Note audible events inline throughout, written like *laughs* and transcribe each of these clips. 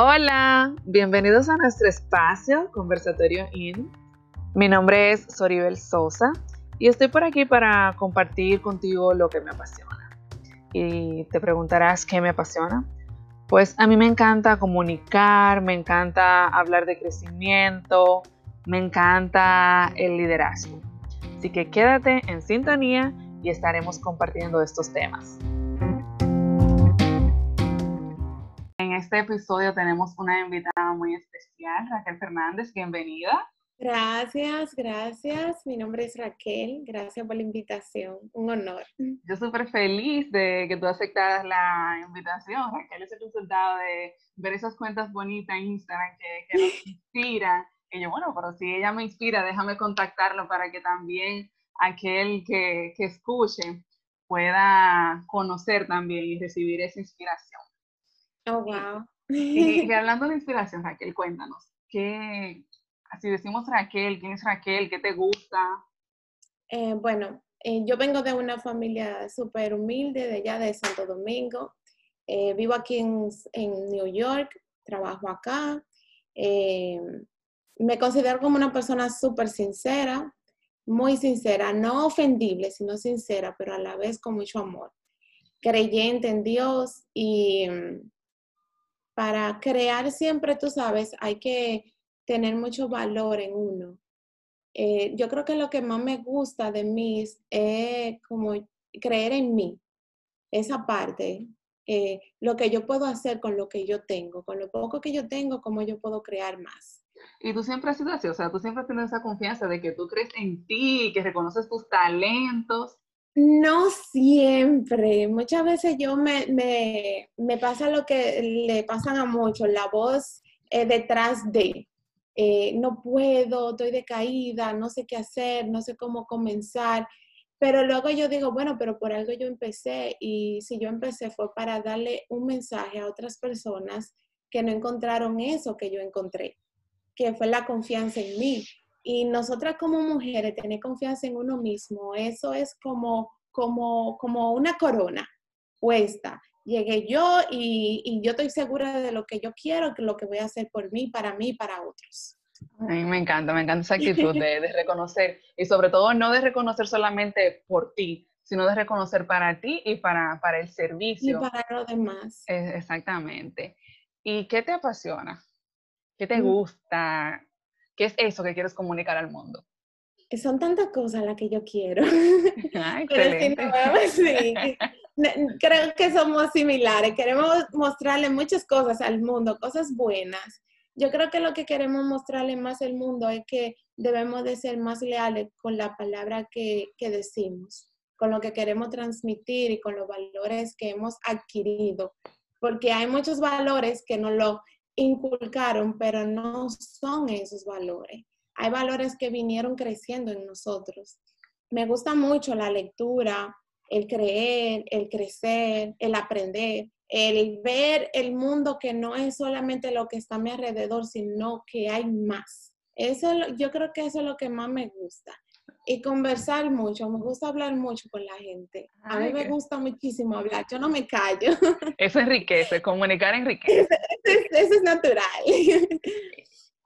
Hola, bienvenidos a nuestro espacio Conversatorio IN. Mi nombre es Soribel Sosa y estoy por aquí para compartir contigo lo que me apasiona. Y te preguntarás qué me apasiona. Pues a mí me encanta comunicar, me encanta hablar de crecimiento, me encanta el liderazgo. Así que quédate en sintonía y estaremos compartiendo estos temas. Este episodio tenemos una invitada muy especial, Raquel Fernández, bienvenida. Gracias, gracias. Mi nombre es Raquel. Gracias por la invitación. Un honor. Yo súper feliz de que tú aceptaras la invitación. Raquel es el resultado de ver esas cuentas bonitas en Instagram que, que nos *laughs* inspiran. Y yo, bueno, pero si ella me inspira, déjame contactarlo para que también aquel que, que escuche pueda conocer también y recibir esa inspiración. Oh, wow. Y, y *laughs* hablando de inspiración, Raquel, cuéntanos, ¿qué, si decimos Raquel, ¿quién es Raquel? ¿Qué te gusta? Eh, bueno, eh, yo vengo de una familia súper humilde, de allá de Santo Domingo. Eh, vivo aquí en, en, New York, trabajo acá. me considero como una persona súper sincera, muy sincera, no ofendible, sino sincera, pero a la vez con mucho amor. Creyente en Dios y mm, para crear siempre, tú sabes, hay que tener mucho valor en uno. Eh, yo creo que lo que más me gusta de mí es, como creer en mí, esa parte, eh, lo que yo puedo hacer con lo que yo tengo, con lo poco que yo tengo, cómo yo puedo crear más. Y tú siempre has sido así, o sea, tú siempre tienes esa confianza de que tú crees en ti, que reconoces tus talentos. No siempre. Muchas veces yo me, me, pasa lo que le pasan a muchos, la voz eh, detrás de. Eh, no puedo, estoy decaída, no sé qué hacer, no sé cómo comenzar. Pero luego yo digo, bueno, pero por algo yo empecé y si yo empecé fue para darle un mensaje a otras personas que no encontraron eso que yo encontré, que fue la confianza en mí. Y nosotras como mujeres, tener confianza en uno mismo, eso es como, como, como una corona puesta llegué yo y, yo estoy segura de lo que yo quiero, que lo que voy a hacer por mí, para mí, para otros. A mí me encanta, me encanta esa actitud *laughs* de, de, reconocer y sobre todo no de reconocer solamente por ti, sino de reconocer para ti y para, para el servicio. Y para los demás. exactamente. ¿Y qué te apasiona? ¿Qué te mm. gusta? ¿Qué es eso que quieres comunicar al mundo? Son tantas cosas las que yo quiero. *laughs* Ah, *laughs* excelente. *laughs* sí, creo que somos similares. Queremos mostrarle muchas cosas al mundo, cosas buenas. Yo creo que lo que queremos mostrarle más al mundo es que debemos de ser más leales con la palabra que, que decimos, con lo que queremos transmitir y con los valores que hemos adquirido. Porque hay muchos valores que nos lo inculcaron, pero no son esos valores. Hay valores que vinieron creciendo en nosotros. Me gusta mucho la lectura, el creer, el crecer, el aprender, el ver el mundo que no es solamente lo que está a mi alrededor, sino que hay más. Eso, yo creo que eso es lo que más me gusta. Y conversar mucho, me gusta hablar mucho con la gente. A mí me gusta muchísimo hablar, yo no me callo. *laughs* Eso enriquece, comunicar enriquece. Eso, eso es natural.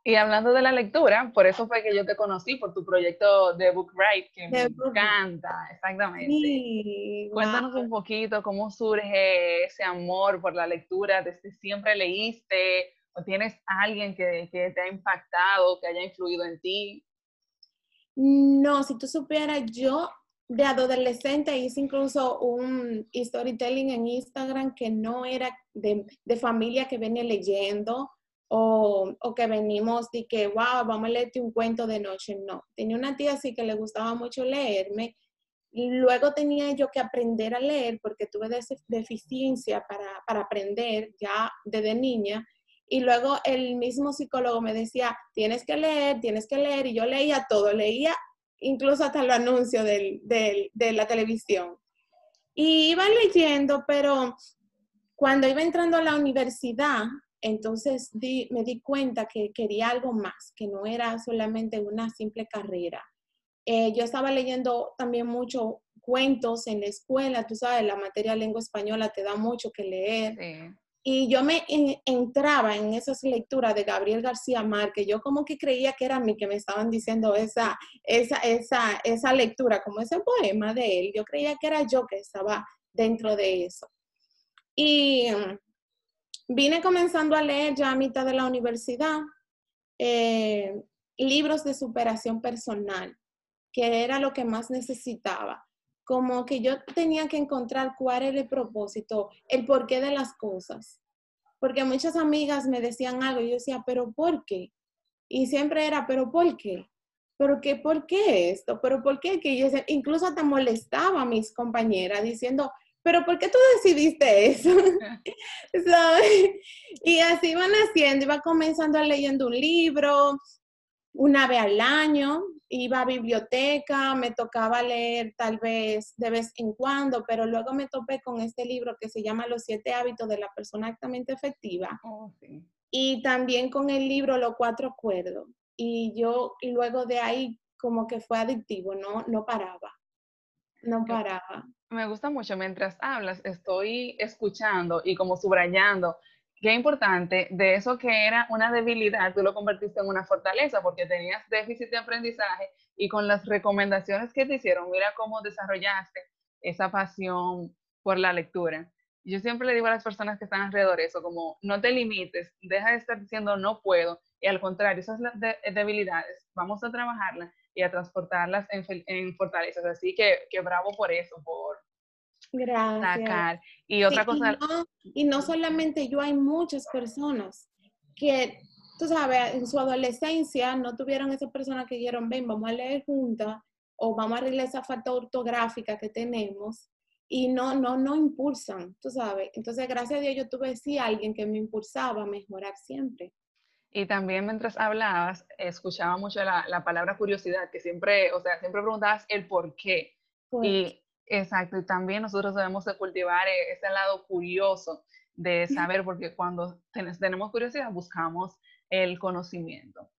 Y hablando de la lectura, por eso fue que yo te conocí, por tu proyecto de Book que me encanta, exactamente. Cuéntanos un poquito cómo surge ese amor por la lectura, desde siempre leíste, o tienes alguien que, que te ha impactado, que haya influido en ti. No, si tú supieras, yo de adolescente hice incluso un storytelling en Instagram que no era de, familia que venía leyendo, o, que venimos de que, wow, vamos a leerte un cuento de noche. No, tenía una tía así que le gustaba mucho leerme. Y luego tenía yo que aprender a leer porque tuve deficiencia para aprender ya desde niña. Y luego el mismo psicólogo me decía, tienes que leer, tienes que leer. Y yo leía todo, leía incluso hasta los anuncios del, del, de la televisión. Y iba leyendo, pero cuando iba entrando a la universidad, entonces me di cuenta que quería algo más, que no era solamente una simple carrera. Eh, yo estaba leyendo también mucho cuentos en la escuela, tú sabes, la materia lengua española te da mucho que leer. Y yo me entraba en esas lecturas de Gabriel García Márquez. Yo como que creía que era a mí que me estaban diciendo esa, esa, esa, esa lectura, como ese poema de él. Yo creía que era yo que estaba dentro de eso. Y mm, vine comenzando a leer ya a mitad de la universidad eh, libros de superación personal, que era lo que más necesitaba como que yo tenía que encontrar cuál era el propósito, el porqué de las cosas. Porque muchas amigas me decían algo y yo decía, pero ¿por qué? Y siempre era, pero ¿por qué? ¿Pero qué? ¿Por qué esto? ¿Pero por qué? Que yo incluso hasta molestaba a mis compañeras diciendo, pero ¿por qué tú decidiste eso? *laughs* *laughs* Y así iban haciendo, iba comenzando leyendo un libro, una vez al año, iba a biblioteca, me tocaba leer tal vez de vez en cuando, pero luego me topé con este libro que se llama Los siete hábitos de la persona altamente efectiva. Oh, y también con el libro Los cuatro acuerdos. Y yo, y luego de ahí como que fue adictivo, no, no paraba. No paraba. Me gusta mucho mientras hablas, estoy escuchando y como subrayando qué importante, de eso que era una debilidad, tú lo convertiste en una fortaleza porque tenías déficit de aprendizaje y con las recomendaciones que te hicieron, mira cómo desarrollaste esa pasión por la lectura. Yo siempre le digo a las personas que están alrededor eso, como no te limites, deja de estar diciendo no puedo, y al contrario, esas debilidades, vamos a trabajarlas y a transportarlas en, en fortalezas. Así que, que bravo por eso, por, Gracias. Y otra cosa. Y no, solamente yo, hay muchas personas que, tú sabes, en su adolescencia no tuvieron esas personas que dijeron, ven, vamos a leer juntas o vamos a arreglar esa falta ortográfica que tenemos y no, no, no impulsan, tú sabes. Entonces, gracias a Dios, yo tuve sí alguien que me impulsaba a mejorar siempre. Y también mientras hablabas, escuchaba mucho la, la palabra curiosidad, que siempre, o sea, siempre preguntabas el por qué. Y Exacto, y también nosotros debemos de cultivar e-, ese lado curioso de saber, porque cuando tenemos curiosidad buscamos el conocimiento.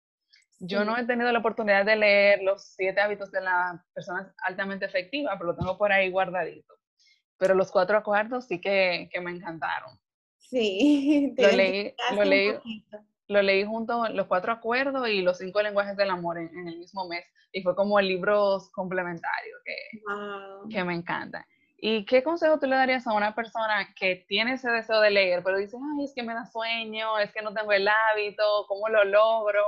Yo no he tenido la oportunidad de leer los siete hábitos de la persona altamente efectiva, pero lo tengo por ahí guardadito. Pero los cuatro acuerdos sí que, que me encantaron. Sí, *laughs* lo leí, lo leí, lo leí junto los cuatro acuerdos y los cinco lenguajes del amor en, el mismo mes. Y fue como libros complementarios que, que me encantan. ¿Y qué consejo tú le darías a una persona que tiene ese deseo de leer, pero dice, ay, es que me da sueño, es que no tengo el hábito, ¿cómo lo logro?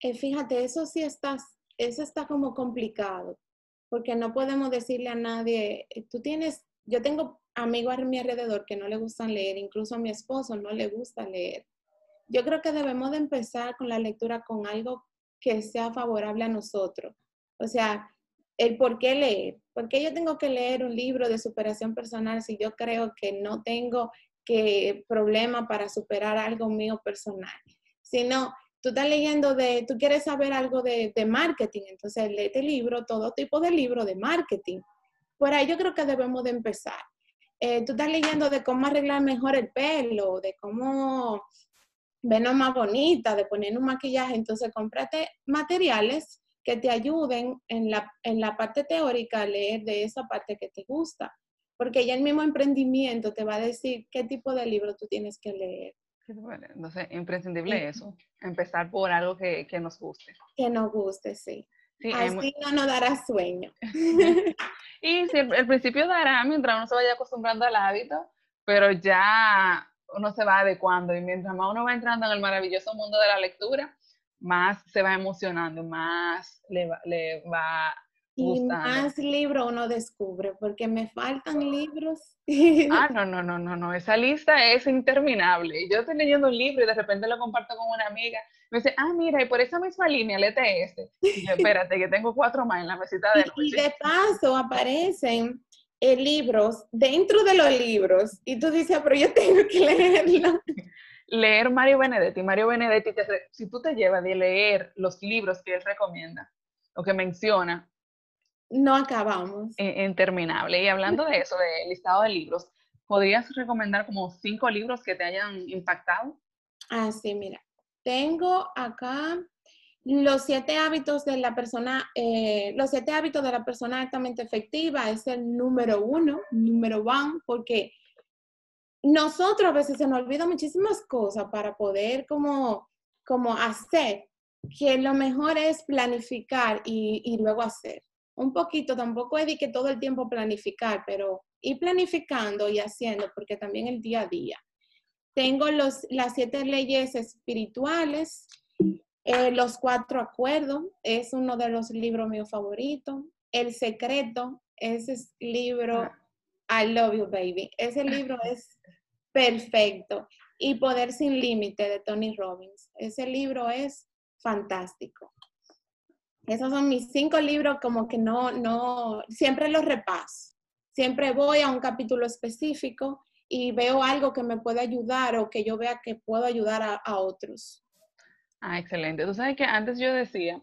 Eh, fíjate, eso sí está, eso está como complicado, porque no podemos decirle a nadie, eh, tú tienes, yo tengo amigos a mi alrededor que no le gustan leer, incluso a mi esposo no le gusta leer yo creo que debemos de empezar con la lectura con algo que sea favorable a nosotros. O sea, el por qué leer. ¿Por qué yo tengo que leer un libro de superación personal si yo creo que no tengo que problema para superar algo mío personal? Si no, tú estás leyendo de, tú quieres saber algo de, de marketing, entonces léete libro, todo tipo de libro de marketing. Por ahí yo creo que debemos de empezar. Eh, tú estás leyendo de cómo arreglar mejor el pelo, de cómo vernos más bonita, de poner un maquillaje, entonces cómprate materiales que te ayuden en la, en la parte teórica a leer de esa parte que te gusta, porque ya el mismo emprendimiento te va a decir qué tipo de libro tú tienes que leer. entonces, imprescindible eso, empezar por algo que, que, nos guste. Que nos guste, sí. Así no nos dará sueño. *laughs* *laughs* y si el, principio dará mientras uno se vaya acostumbrando al hábito, pero ya uno se va adecuando y mientras más uno va entrando en el maravilloso mundo de la lectura, más se va emocionando, más le va, le va y más libros uno descubre, porque me faltan libros. Ah, no, no, no, no, no, esa lista es interminable. Yo estoy leyendo un libro y de repente lo comparto con una amiga. Me dice, ah, mira, y por esa misma línea, léete este. Y yo, *laughs* espérate, que tengo cuatro más en la mesita de Y de paso aparecen eh, libros dentro de los libros y tú dices, ah, pero yo *laughs* tengo que leerlo. Leer Mario Benedetti. Mario Benedetti, si tú te llevas de leer los libros que él recomienda o que menciona, no acabamos. Interminable. Y hablando de eso, del listado de libros, ¿podrías recomendar como cinco libros que te hayan impactado? Ah, sí, mira. Tengo acá los siete hábitos de la persona, eh, los siete hábitos de la persona altamente efectiva es el número uno, número one, porque nosotros a veces se nos olvidan muchísimas cosas para poder como, como hacer, que lo mejor es planificar y, y luego hacer. Un poquito, tampoco es que todo el tiempo planificar, pero ir planificando y haciendo, porque también el día a día. Tengo los, las siete leyes espirituales, eh, Los cuatro acuerdos, es uno de los libros míos favoritos. El secreto, ese libro, I love you, baby. Ese libro es perfecto. Y Poder sin Límite de Tony Robbins. Ese libro es fantástico. Esos son mis cinco libros como que no, no, siempre los repaso. Siempre voy a un capítulo específico y veo algo que me puede ayudar o que yo vea que puedo ayudar a, otros. Ah, excelente. Tú sabes que antes yo decía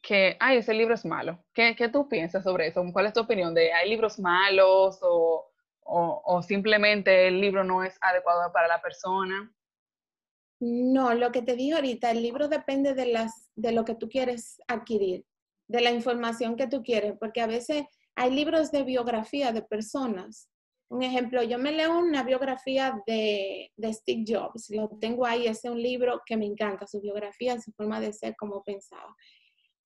que, ay, ese libro es malo. ¿Qué, ¿Qué, tú piensas sobre eso? ¿Cuál es tu opinión? ¿De hay libros malos o, o, simplemente el libro no es adecuado para la persona? No, lo que te digo ahorita, el libro depende de, las, de lo que tú quieres adquirir, de la información que tú quieres, porque a veces hay libros de biografía de personas un ejemplo, yo me leo una biografía de, de, Steve Jobs, lo tengo ahí, es un libro que me encanta, su biografía, su forma de ser, como pensaba.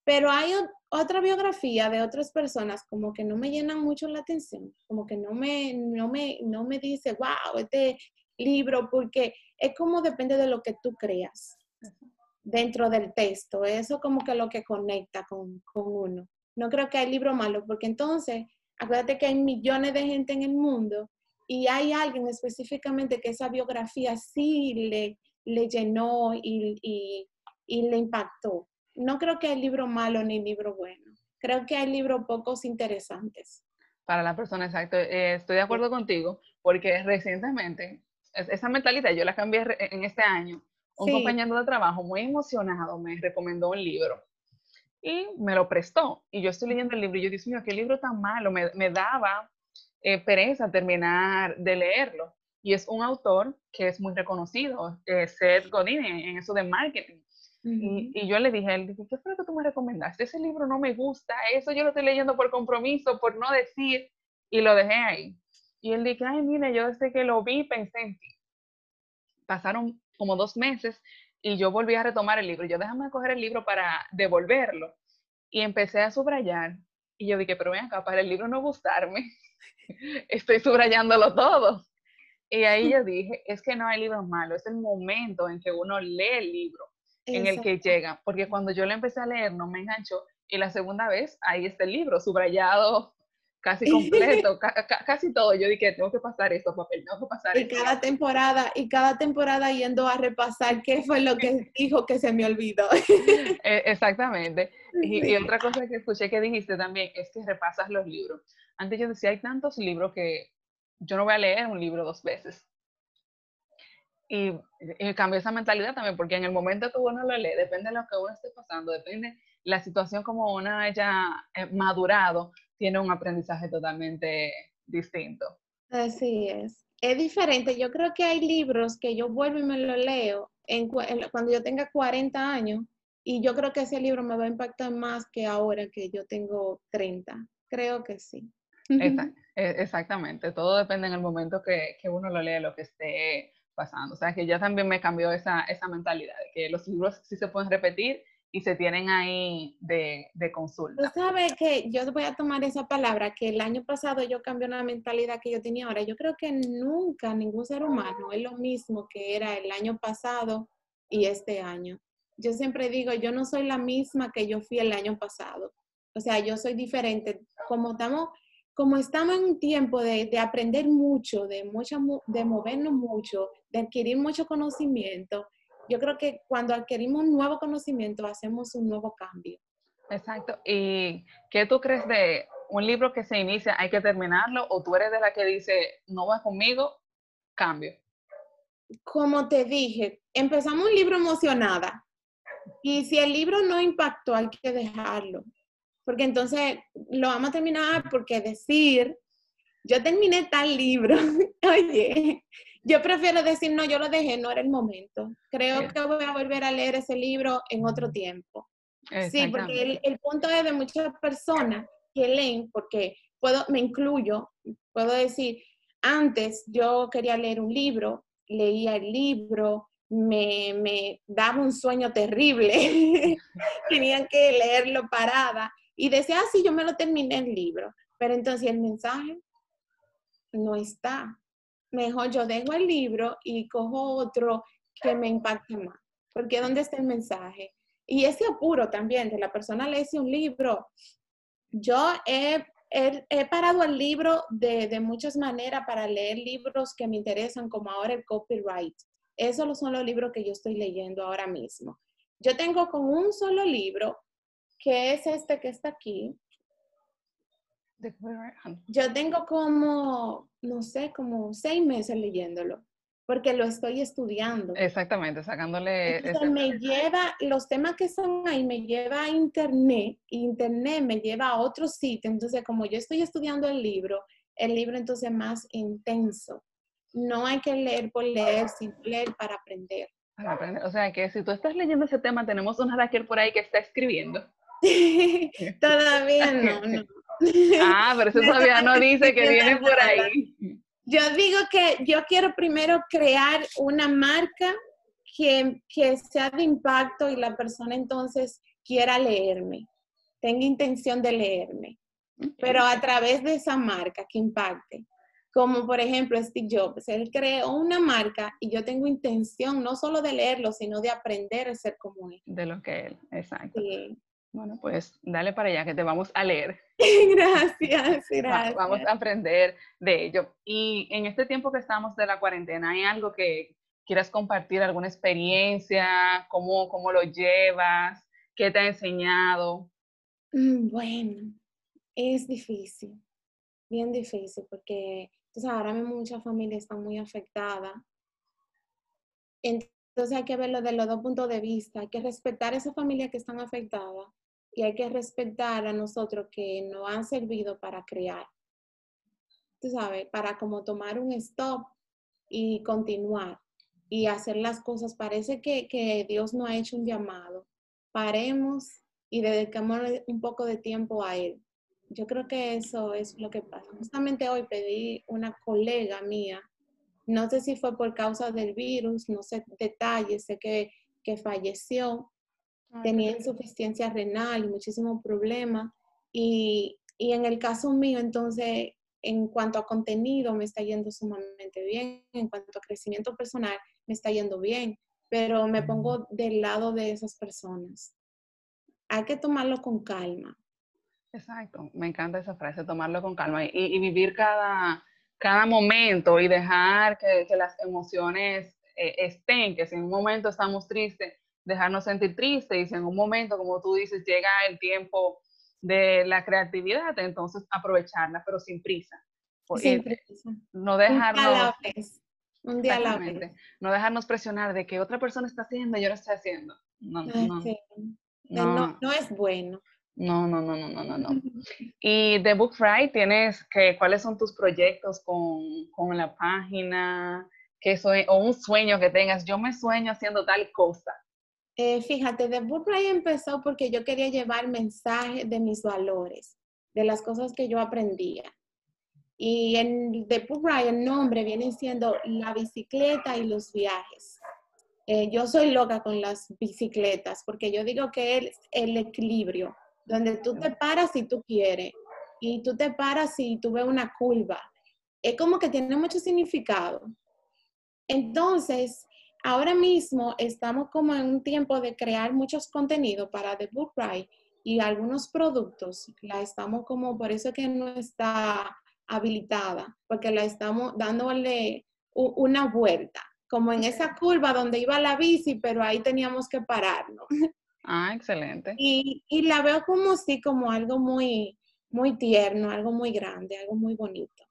Pero hay otra biografía de otras personas como que no me llenan mucho la atención, como que no me, no me, no me dice, wow, este libro, porque es como depende de lo que tú creas dentro del texto, eso como que lo que conecta con, con uno. No creo que hay libro malo, porque entonces Acuérdate que hay millones de gente en el mundo y hay alguien específicamente que esa biografía sí le, le llenó y, le impactó. No creo que hay libro malo ni libro bueno. Creo que hay libros pocos interesantes. Para la persona, exacto. Eh, estoy de acuerdo contigo porque recientemente esa mentalidad yo la cambié en este año. Un compañero de trabajo muy emocionado me recomendó un libro y me lo prestó. Y yo estoy leyendo el libro y yo, Dios mío, qué libro tan malo, me, me daba eh, pereza terminar de leerlo. Y es un autor que es muy reconocido, eh, Seth Godin, en, eso de marketing. y, y, yo le dije a él, ¿qué fue lo que tú me recomendaste? Ese libro no me gusta, eso yo lo estoy leyendo por compromiso, por no decir, y lo dejé ahí. Y él dijo, ay, mire, yo desde que lo vi pensé en ti. Pasaron como dos meses y yo volví a retomar el libro. Yo déjame coger el libro para devolverlo. Y empecé a subrayar. Y yo dije, pero ven acá, para el libro no gustarme, *laughs* estoy subrayándolo todo. Y ahí yo dije, es que no hay libros malos, es el momento en que uno lee el libro, en el que llega. Porque cuando yo lo empecé a leer, no me enganchó. Y la segunda vez, ahí está el libro, subrayado, casi *laughs* completo, casi todo. Yo dije, tengo que pasar esto, papel, tengo que pasar y cada temporada, y cada temporada yendo a repasar qué fue lo que *laughs* dijo que se me olvidó. *laughs* E, exactamente. Y, otra cosa que escuché que dijiste también es que repasas los libros. Antes yo decía, hay tantos libros que yo no voy a leer un libro dos veces. Y, y cambió esa mentalidad también, porque en el momento que uno lo lee, depende de lo que uno esté pasando, depende la situación como uno haya eh, madurado, tiene un aprendizaje totalmente distinto. Así es. Es diferente. Yo creo que hay libros que yo vuelvo y me lo leo en, cuando yo tenga 40 años y yo creo que ese libro me va a impactar más que ahora que yo tengo 30. Creo que sí. *laughs* E, exactamente. Todo depende en el momento que, que uno lo lee, lo que esté pasando. O sea, que ya también me cambió esa, esa mentalidad de que los libros sí se pueden repetir y se tienen ahí de, de consulta. Tú sabes que yo voy a tomar esa palabra, que el año pasado yo cambié una mentalidad que yo tenía ahora. Yo creo que nunca ningún ser humano es lo mismo que era el año pasado y este año. Yo siempre digo, yo no soy la misma que yo fui el año pasado. O sea, yo soy diferente. Como estamos, como estamos en un tiempo de, de aprender mucho, de, mucha, de movernos mucho, de adquirir mucho conocimiento, yo creo que cuando adquirimos un nuevo conocimiento, hacemos un nuevo cambio. Exacto. ¿Y qué tú crees de un libro que se inicia, hay que terminarlo? ¿O tú eres de la que dice, no va conmigo, cambio? Como te dije, empezamos un libro emocionada. Y si el libro no impactó, hay que dejarlo. Porque entonces lo vamos a terminar porque decir, yo terminé tal libro, *laughs* oye, yo prefiero decir, no, yo lo dejé, no era el momento. Creo que voy a volver a leer ese libro en otro tiempo. Sí, porque el, punto es de muchas personas que leen, porque puedo, me incluyo, puedo decir, antes yo quería leer un libro, leía el libro, me, me daba un sueño terrible, *laughs* tenían que leerlo parada y decía, ah, sí, yo me lo terminé el libro, pero entonces el mensaje no está. Mejor yo dejo el libro y cojo otro que me impacte más, porque ¿dónde está el mensaje? Y ese apuro también de la persona lee un libro. Yo he he, parado el libro de, de, muchas maneras para leer libros que me interesan, como ahora el copyright. Esos son los libros que yo estoy leyendo ahora mismo. Yo tengo con un solo libro, que es este que está aquí. Yo tengo como, no sé, como seis meses leyéndolo porque lo estoy estudiando. Exactamente, sacándole... Entonces me lleva, los temas que son ahí me lleva a internet, y internet me lleva a otro sitio, entonces como yo estoy estudiando el libro, el libro entonces es más intenso. No hay que leer por leer, sino leer para aprender. Para aprender. O sea que si tú estás leyendo ese tema, tenemos una Raquel por ahí que está escribiendo. *laughs* todavía no, no. Ah, pero eso todavía no dice que *laughs* viene por ahí. Yo digo que yo quiero primero crear una marca que, que sea de impacto y la persona entonces quiera leerme, tenga intención de leerme, pero a través de esa marca que impacte. Como por ejemplo Steve Jobs, él creó una marca y yo tengo intención no solo de leerlo, sino de aprender a ser como él. De lo que él, exacto. Bueno, pues dale para allá que te vamos a leer. *laughs* gracias, *laughs* gracias. Vamos a aprender de ello. Y en este tiempo que estamos de la cuarentena, ¿hay algo que quieras compartir, alguna experiencia? ¿Cómo, cómo lo llevas? ¿Qué te ha enseñado? Mm, bueno, es difícil, bien difícil, porque entonces, ahora mismo mucha familia está muy afectada. Entonces hay que verlo de los dos puntos de vista, hay que respetar a esa familia que están afectadas y hay que respetar a nosotros que nos han servido para crear. Tú sabes, para como tomar un stop y continuar y hacer las cosas. Parece que, que Dios nos ha hecho un llamado. Paremos y dedicamos un poco de tiempo a Él. Yo creo que eso es lo que pasa. Justamente hoy pedí una colega mía, no sé si fue por causa del virus, no sé detalles, sé que, que falleció, tenía insuficiencia renal y muchísimos problemas. Y, y, en el caso mío, entonces, en cuanto a contenido, me está yendo sumamente bien. En cuanto a crecimiento personal, me está yendo bien. Pero me pongo del lado de esas personas. Hay que tomarlo con calma. Exacto, me encanta esa frase, tomarlo con calma y, y vivir cada, cada momento y dejar que, que las emociones eh, estén, que si en un momento estamos tristes, dejarnos sentir tristes y si en un momento, como tú dices, llega el tiempo de la creatividad, entonces aprovecharla, pero sin prisa. Sin prisa. No dejarnos... Un día a vez. No dejarnos presionar de que otra persona está haciendo y yo no estoy haciendo. No, no, no. no, es bueno. No, no, no, no, no, no, no. Y de Book Friday tienes que, ¿cuáles son tus proyectos con, con la página? ¿Qué soy, o un sueño que tengas, yo me sueño haciendo tal cosa. Eh, fíjate, The Book empezó porque yo quería llevar mensaje de mis valores, de las cosas que yo aprendía. Y en The Book el nombre viene siendo la bicicleta y los viajes. Eh, yo soy loca con las bicicletas porque yo digo que es el equilibrio, donde tú te paras si tú quieres y tú te paras si tú ves una curva. Es como que tiene mucho significado. Entonces, ahora mismo estamos como en un tiempo de crear muchos contenidos para The Book Ride y algunos productos la estamos como, por eso que no está habilitada, porque la estamos dándole una vuelta, como en esa curva donde iba la bici, pero ahí teníamos que pararnos. Ah, excelente. Y, y la veo como sí, como algo muy, muy tierno, algo muy grande, algo muy bonito.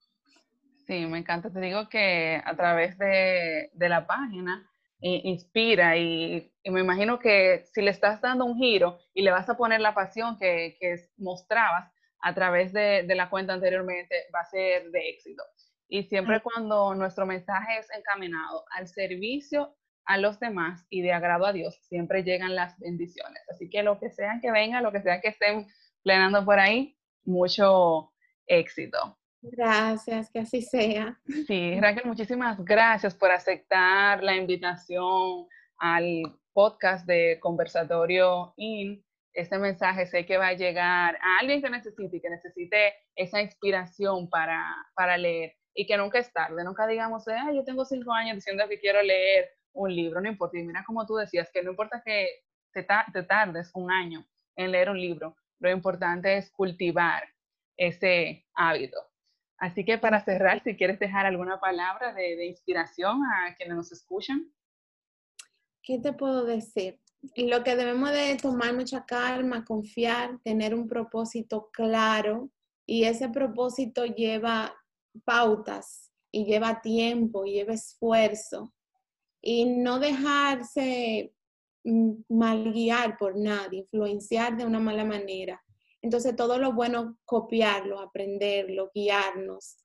Sí, me encanta. Te digo que a través de, de la página inspira y, me imagino que si le estás dando un giro y le vas a poner la pasión que, que mostrabas a través de, de, la cuenta anteriormente, va a ser de éxito. Y siempre cuando nuestro mensaje es encaminado al servicio a los demás y de agrado a Dios, siempre llegan las bendiciones. Así que lo que sea que venga, lo que sea que estén planeando por ahí, mucho éxito. Gracias, que así sea. Sí, Raquel, muchísimas gracias por aceptar la invitación al podcast de Conversatorio IN. Este mensaje sé que va a llegar a alguien que necesite, que necesite esa inspiración para, para leer y que nunca es tarde, nunca digamos, ah, yo tengo cinco años diciendo que quiero leer un libro, no importa, y mira como tú decías, que no importa que te, te tardes un año en leer un libro, lo importante es cultivar ese hábito. Así que para cerrar, si quieres dejar alguna palabra de, inspiración a quienes nos escuchan. ¿Qué te puedo decir? Lo que debemos de tomar mucha calma, confiar, tener un propósito claro y ese propósito lleva pautas y lleva tiempo y lleva esfuerzo y no dejarse mm, mal guiar por nadie, influenciar de una mala manera. Entonces, todo lo bueno, copiarlo, aprenderlo, guiarnos,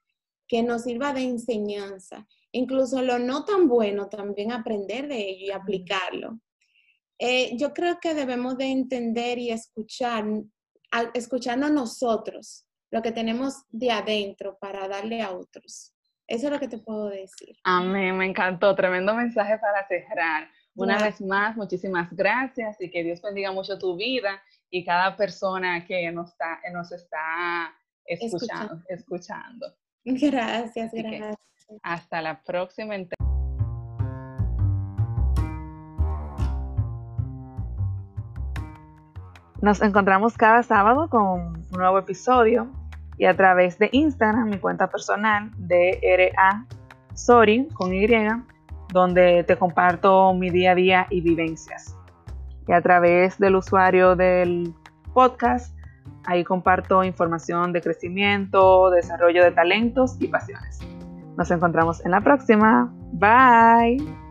que nos sirva de enseñanza. Incluso lo no tan bueno, también aprender de ello y aplicarlo. Eh, yo creo que debemos de entender y escuchar, escucharnos nosotros, lo que tenemos de adentro para darle a otros. Eso es lo que te puedo decir. Amén, me encantó. Tremendo mensaje para cerrar. Una vez más, muchísimas gracias y que Dios bendiga mucho tu vida y cada persona que nos está, nos está escuchando. escuchando. Gracias, gracias. Hasta la próxima. Nos encontramos cada sábado con un nuevo episodio y a través de Instagram, mi cuenta personal, DRA Sorry con Y, donde te comparto mi día a día y vivencias y a través del usuario del podcast, ahí comparto información de crecimiento, desarrollo de talentos y pasiones. Nos encontramos en la próxima. Bye.